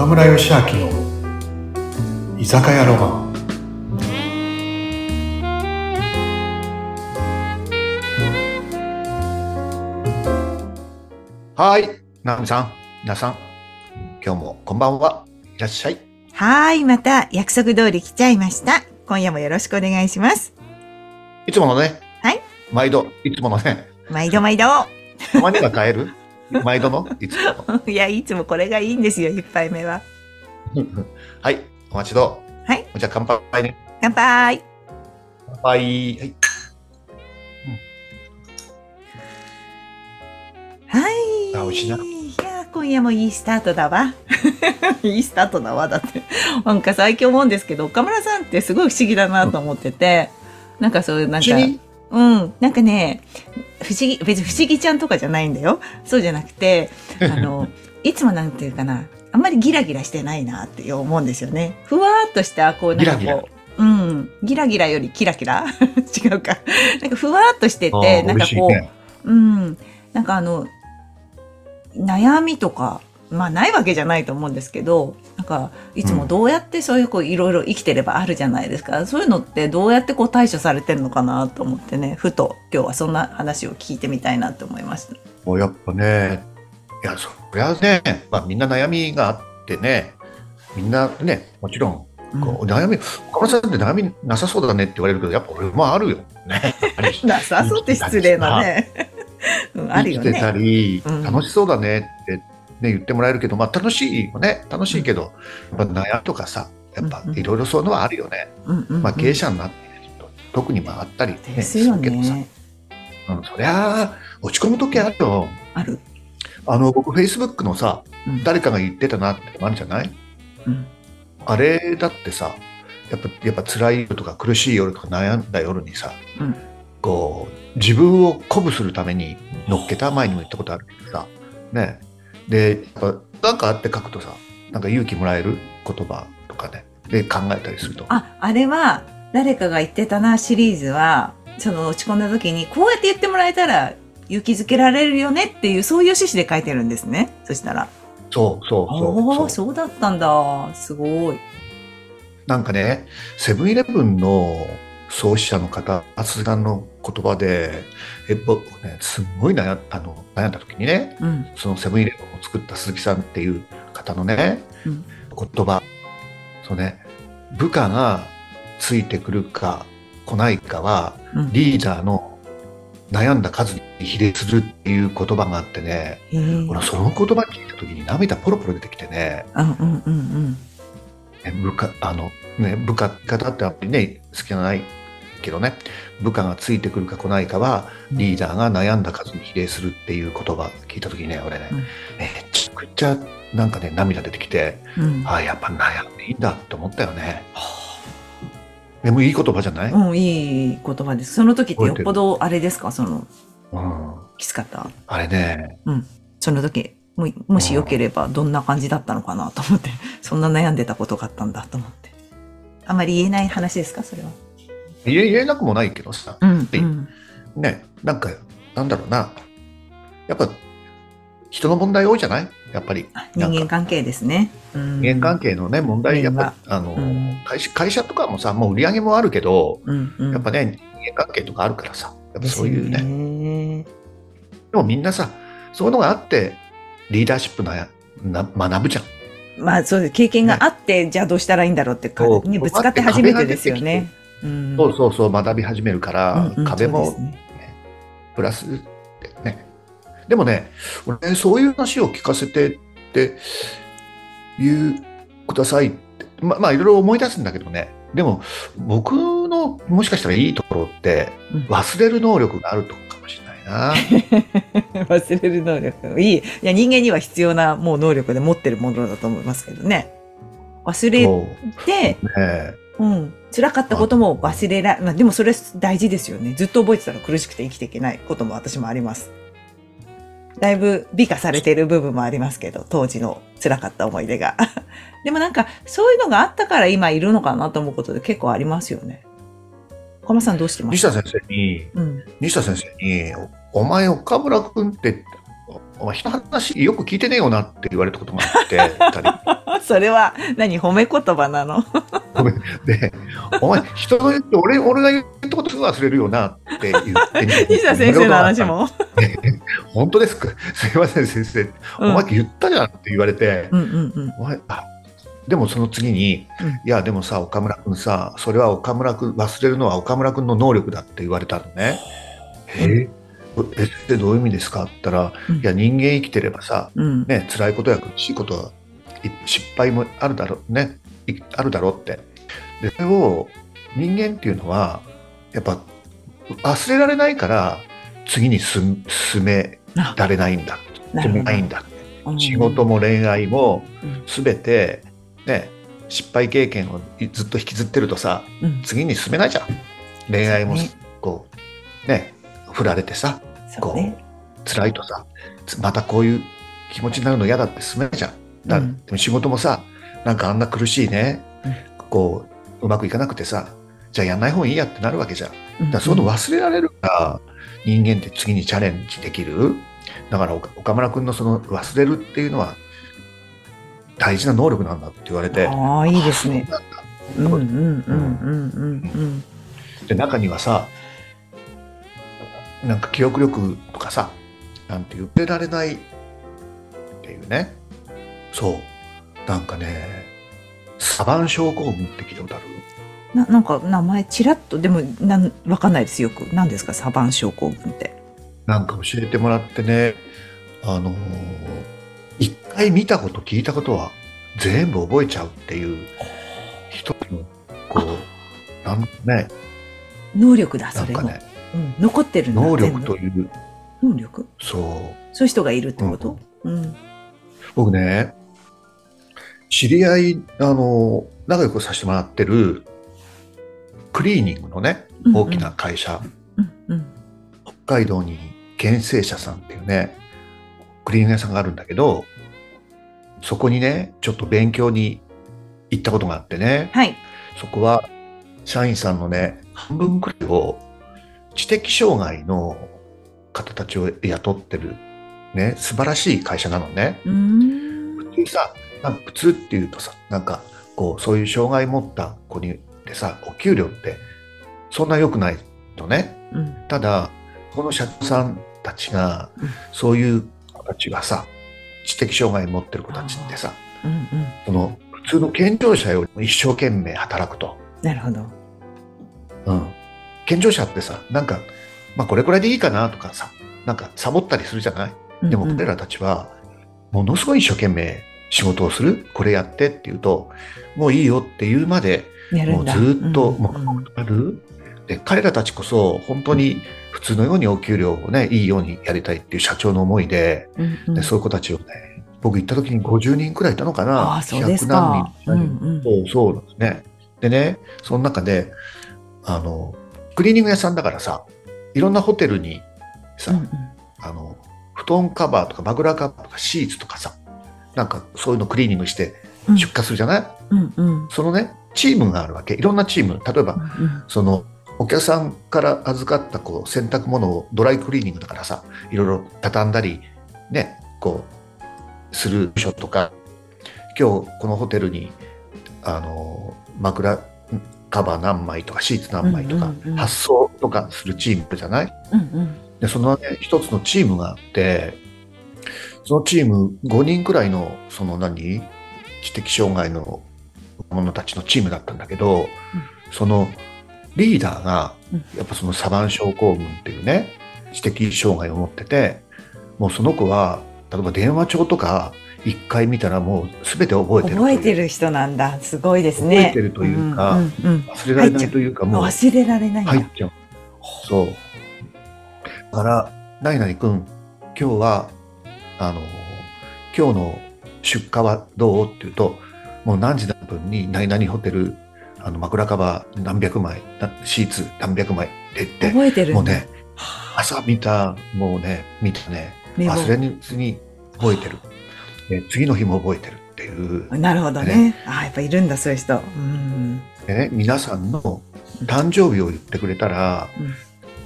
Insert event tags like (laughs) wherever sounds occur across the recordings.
岡村義明の居酒屋ロマンはい、なみさん、皆さん、今日もこんばんは。いらっしゃい。はい、また約束通り来ちゃいました。今夜もよろしくお願いします。いつものね、はい。毎度、いつものね、毎度毎度。たまには変える？(laughs) (laughs) 毎度の、いつもの？(laughs) いや、いつもこれがいいんですよ、一杯目は。(laughs) はい、お待ちどう。はい。じゃあ乾杯ね。乾杯。乾杯。はい。はい。あ美味しいないや、今夜もいいスタートだわ。いいスタートだわ、だって。なんか最近思うんですけど、岡村さんってすごい不思議だなと思ってて、なんかそういう、なんか、うん、なんかね、不思議、別に不思議ちゃんとかじゃないんだよ。そうじゃなくて、(laughs) あの、いつもなんていうかな、あんまりギラギラしてないなって思うんですよね。ふわーっとした、こう、なんかこう、ギラギラうん、ギラギラよりキラキラ (laughs) 違うか。なんかふわーっとしてあて、ーなんかこう、うん、なんかあの、悩みとか、まあないわけじゃないと思うんですけど、なんかいつもどうやってそういうこういろいろ生きてればあるじゃないですか。そういうのってどうやってこう対処されてるのかなと思ってね、ふと今日はそんな話を聞いてみたいなと思いました。もうやっぱね、いや、そりゃね、まあみんな悩みがあってね、みんなね、もちろん、こう悩み、岡村さんって悩みなさそうだねって言われるけど、やっぱ俺もあるよね。(laughs) なさそうって失礼なね。(laughs) うん、あるよ生きてたね。り、うん楽しそうだねって、ね、言ってもらえるけど、まあ、楽しいよね。楽しいけど、やっぱ悩みとかさやっぱいろいろそういうのはあるよね、まあ、経営者になってみると特にまああったり、ね、ですよるけどさ、ね。うん、そりゃあ落ち込む時あるよ。ある。あの僕フェイスブックのさうん。誰かが言ってたなってのあるじゃない？うん。あれだってさやっぱやっぱ辛い夜とか苦しい夜とか悩んだ夜にさ、うん。こう自分を鼓舞するために乗っけた前にも言ったことあるけどさねでやっぱなんかあって書くとさなんか勇気もらえる言葉とかねで考えたりするとあ、あれは、誰かが言ってたなシリーズは、その落ち込んだ時に、こうやって言ってもらえたら、勇気づけられるよねっていう、そういう趣旨で書いてるんですね。そしたら。そうそうおそうそうーそうだったんだ。すごい。なんかねセブンイレブンの創始者の方松さんの言葉でえ僕ねすんごい悩あの悩んだ時にねうん。そのセブンイレブンを作った鈴木さんっていう方のね、うん言葉そうね部下がついてくるか来ないかはうん。リーダーの悩んだ数に比例するっていう言葉があってね俺その言葉聞いた時に涙ポロポロ出てきてねうんうんうんね部下あのね部下方ってあんまりね好きじゃないけどね。部下がついてくるか来ないかはうん。リーダーが悩んだ数に比例するっていう言葉聞いた時にね俺ね、うん。めちゃくちゃなんかね涙出てきてうん。ああやっぱ悩んでいいんだって思ったよね。でもいい言葉じゃない、うん、いい言葉です。その時ってよっぽどあれですか？その、うん、きつかった？あれね。その時、ももしよければどんな感じだったのかなと思って、(laughs) そんな悩んでたことがあったんだと思って。あまり言えない話ですか？それは。言え言えなくもないけどさうん。いう。ん。ねなんかなんだろうな。やっぱ人の問題多いじゃない？やっぱり。人間関係ですね。うん。人間関係のね問題やっぱあの、うん。会社会社とかもさもう売り上げもあるけどうんうん、やっぱね人間関係とかあるからさやっぱそういうね。ねでもみんなさそういうのがあってリーダーシップなな学ぶじゃん。まあそうです。経験があって、じゃあどうしたらいいんだろうってぶつかって初めてですよね。うんそうそうそう学び始めるから、うんうん壁もね。プラスでね。でもね俺ねそういう話を聞かせてって言うくださいって。ままあいろいろ思い出すんだけどね。でも僕のもしかしたらいいところってうん。忘れる能力があるとこかもしれないな。(laughs) 忘れる能力。いい。いや、人間には必要なもう能力で持ってるものだと思いますけどね。忘れて、ね。うん。辛かったことも忘れら、まあでもそれ大事ですよね。ずっと覚えてたら苦しくて生きていけないことも私もあります。だいぶ美化されている部分もありますけど、当時の辛かった思い出が。(laughs) でもなんか、そういうのがあったから今いるのかなと思うことで結構ありますよね。小間さんどうしてます西田先生にうん。西田先生に「お前岡村君ってお前人の話よく聞いてねえよな」って言われたことがあって (laughs) それは何？褒め言葉なの？で、お前、人の言って、俺、俺が言ったことすぐ忘れるよなって言ってみて (laughs) 西田先生の話。も。(laughs) 本当ですか？すいません、先生。お前言ったじゃんって言われて、うんうんうん。お前、あでもその次に、うんいや、でもさ、岡村君さ、それは岡村君、忘れるのは岡村君の能力だって言われたのね。え？えってどういう意味ですか？って言ったら、うんいや、人間生きてればさ、うん。ね、辛いことや苦しいことはい失敗もあるだろうねいあるだろうってでそれを人間っていうのはやっぱ忘れられないから次に進進めあられないんだ。ないんだ。うん。仕事も恋愛もうん。全てね失敗経験をずっと引きずってるとさうん。次に進めないじゃん。恋愛もこうね振られてさそうね。辛いとさつまたこういう気持ちになるの嫌だって進めないじゃん。だうん。でも仕事もさなんかあんな苦しいね、うん。こううまくいかなくてさじゃあやんない方がいいやってなるわけじゃん。だかうんらそういうの忘れられるから人間って次にチャレンジできる。だから岡岡村君のその忘れるっていうのは大事な能力なんだって言われて。ああ、いいですね。うんうんうんうんうん。で中にはさなんか記憶力とかさなんて言ってられないっていうね。そう。なんかねサバン症候群って聞いたことある？ななんか名前ちらっとでもなんわかんないですよ。く。何ですか？サバン症候群って。なんか教えてもらってね。あのー一回見たこと聞いたことは全部覚えちゃうっていう一つのこうなんね。能力だそれも、なんかね。うん、残ってるんだ能力と全いう。部。能力？そう。そういう人がいるってこと？うん。僕ね、知り合い、あの、仲良くさせてもらってる、クリーニングのね、大きな会社、うんうん。北海道に原生社さんっていうね、クリーニング屋さんがあるんだけど、そこにね、ちょっと勉強に行ったことがあってね、はい。そこは社員さんのね、半分くらいを知的障害の方たちを雇ってる、ね、素晴らしい会社なのね。うーん。普通さ、なんか普通っていうとさ、なんかこう、そういう障害持った子にってさ、お給料ってそんな良くないのね。うんただ、この社長さんたちがうん、そういう子たちがさ、知的障害持ってる子たちってさ、うんうんその普通の健常者よりも一生懸命働くと。なるほどうん。健常者ってさ、なんか、まあこれくらいでいいかなとかさ、なんかサボったりするじゃない？でも彼らたちは、ものすごい一生懸命仕事をする、これやってって言うと、もういいよって言うまで、もうずっとうん黙々とある。で、彼らたちこそ本当に普通のようにお給料をね、いいようにやりたいっていう社長の思いで、うんうんでそういう子たちをね、僕行った時に50人くらいいたのかな。ああそうです100か何うん人。そう、そうなんですね。でね、その中で、あの、クリーニング屋さんだからさ、いろんなホテルにさ、うんうんあの、布団カバーとか枕カバーとかシーツとかさ、なんかそういうのクリーニングしてうん。出荷するじゃない、うんうん。そのね、チームがあるわけ。いろんなチーム。例えば、うんその、お客さんから預かったこう洗濯物をドライクリーニングだからさ、いろいろ畳んだり、ね、こう、する部署とか、今日このホテルに、あの、枕カバー何枚とかシーツ何枚とか、うんうんうん。発送とかするチームじゃない？うんうん。で、そのね、一つのチームがあって、そのチーム5人くらいの、その何？知的障害の者たちのチームだったんだけど、そのリーダーがうん、やっぱそのサバン症候群っていうね、知的障害を持ってて、もうその子は、例えば電話帳とか、一回見たらもう全て覚えてる。覚えてる人なんだ。すごいですね。覚えてるというかんうんうん忘れられないというか、もう。忘れられない入っちゃう。そう。だから、何々君、今日は、あの、今日の出荷はどうって言うと、もう何時何分に何々ホテル、あの枕カバー何百枚、なシーツ何百枚って言って、覚えてるもうね、朝見た、もうね、見てね、忘れずに覚えてる。で次の日も覚えてるっていう。なるほどね。あやっぱいるんだそういう人。うん。でね、皆さんの誕生日を言ってくれたら、うん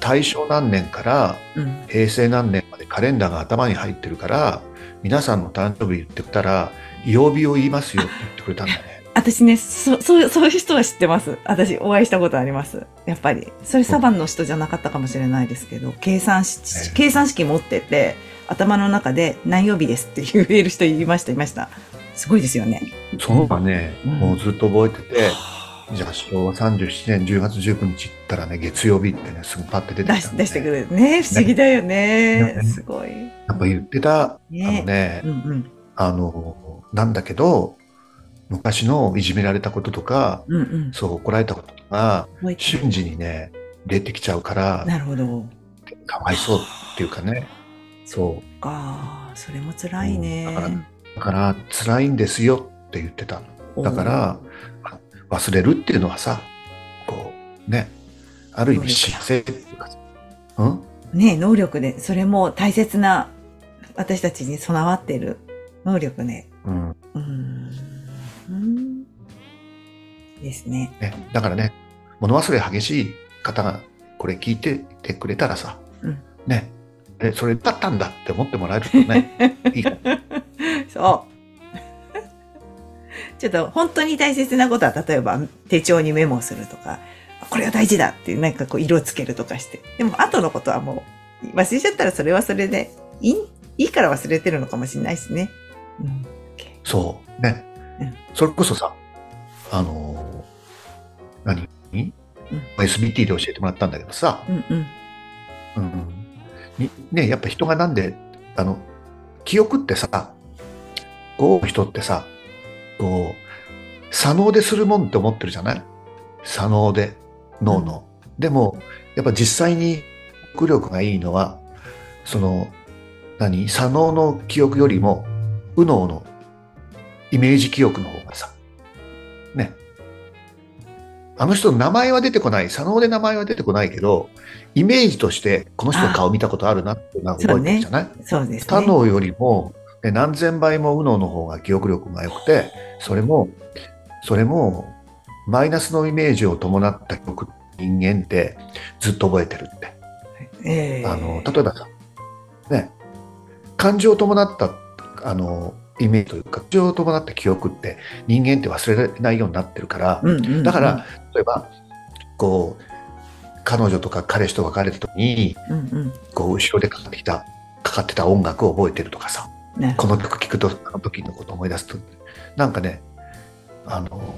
大正何年からうん平成何年までカレンダーが頭に入ってるから皆さんの誕生日言ってたら曜日を言いますよって言ってくれたんだね。(laughs) 私ね、そ、そう、そういう人は知ってます。私、お会いしたことあります。やっぱり。それサバンの人じゃなかったかもしれないですけど、計算し、ええ計算式持ってて、頭の中で何曜日ですって言える人いました、いました。すごいですよね。そのがね、うんもうずっと覚えてて、じゃあ昭和37年10月19日行ったらね、月曜日ってね、すぐパッて出てきたんで、出してくれるね。不思議だよね。ねすごい。やっぱ言ってた、あねのね、うんうん。あの、なんだけど、昔のいじめられたこととか、うんうん。そう怒られたこととか、覚えてる瞬時にね、出てきちゃうから、なるほど。かわいそうっていうかね、そう。か、それも辛いね。だからだから辛いんですよって言ってた。だから、忘れるっていうのはさ、こう、ね、ある意味幸せっていうかさ、うん？ね能力で、それも大切な、私たちに備わっている能力ね。うん。うーん。うんですね。ね、だからね、物忘れ激しい方がこれ聞いててくれたらさ、うんね、え、それだったんだって思ってもらえるとね、いいか (laughs) そう。ちょっと本当に大切なことは、例えば手帳にメモするとか、これは大事だっていう、なんかこう色つけるとかして。でも後のことはもう忘れちゃったらそれはそれでいい、いいから忘れてるのかもしれないしね。うん。そう。ね。うんそれこそさ、あのー何、?SBT で教えてもらったんだけどさ、うんうん。うんにね、やっぱ人がなんで、あの、記憶ってさ、こう人ってさ、こう、左脳でするもんって思ってるじゃない？左脳で、脳の。でも、やっぱ実際に記憶力がいいのは、その、何？左脳の記憶よりも、右脳のイメージ記憶の方がさ、ね。あの人の名前は出てこない、左脳で名前は出てこないけど、イメージとしてこの人の顔見たことあるなっていうのは覚えてるじゃない、そうですね。他脳よりも、ね何千倍も右脳の方が記憶力が良くて、それも、それも、マイナスのイメージを伴った記憶、人間ってずっと覚えてるって。ええあの、例えばさ、ね、感情を伴った、あの、イメージというか、感情を伴った記憶って人間って忘れられないようになってるから、うんうんうんだから、例えば、こう、彼女とか彼氏と別れた時に、うんうん。こう、後ろでかかってきた、かかってた音楽を覚えてるとかさ、この曲聴くと、あの時のことを思い出すと、なんかね、あの、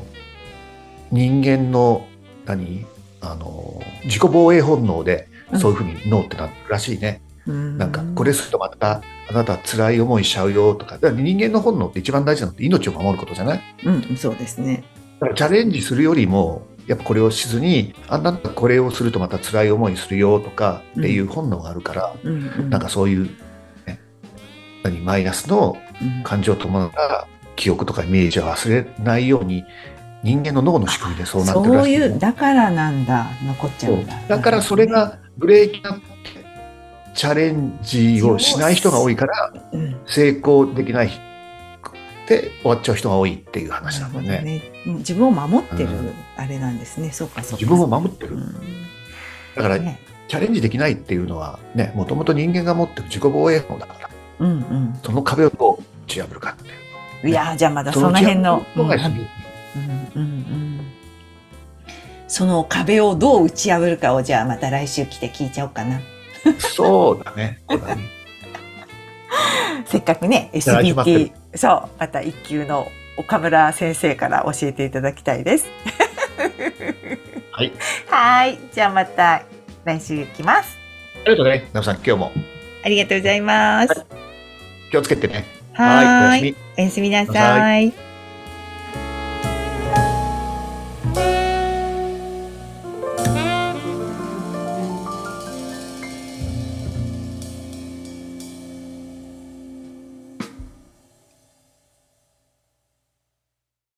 人間の、何？あの、自己防衛本能で、そういうふうに脳ってなってるらしいね。ど。なんか、これするとまた、あなたは辛い思いしちゃうよとか、だから人間の本能って一番大事なのって命を守ることじゃない？うん、そうですね。だからチャレンジするよりも、やっぱこれをしずに、あなたこれをするとまた辛い思いするよとかっていう本能があるから、うんうん。なんかそういう、マイナスのうん、感情を伴った記憶とかイメージを忘れないように、人間の脳の仕組みでそうなってるそうらしいよいう、だからなんだ、残っちゃそううんだ。だからそれがブレーキになって、チャレンジをしない人が多いから、うん、成功できないで終わっちゃう人が多いっていう話なんだよね。ね。うん自分を守ってるうんあれなんですね。そうか、そうか。自分を守ってる。うんだから、ねチャレンジできないっていうのはね、もともと人間が持ってる自己防衛法だから、うんその壁をどう打ち破るかっていう。うん。いやーじゃあまだその辺の。その打ち破るのがうんうんうんその壁をどう打ち破るかをじゃあまた来週来て聞いちゃおうかな。そうだね。(laughs) せっかくね、SBT、そう、また一級の岡村先生から教えていただきたいです。はい。はい。じゃあまた来週来ます。ありがとうね。なおさん、今日もありがとうございます。気をつけてね。はーい。はいおやすみ。おやすみなさい。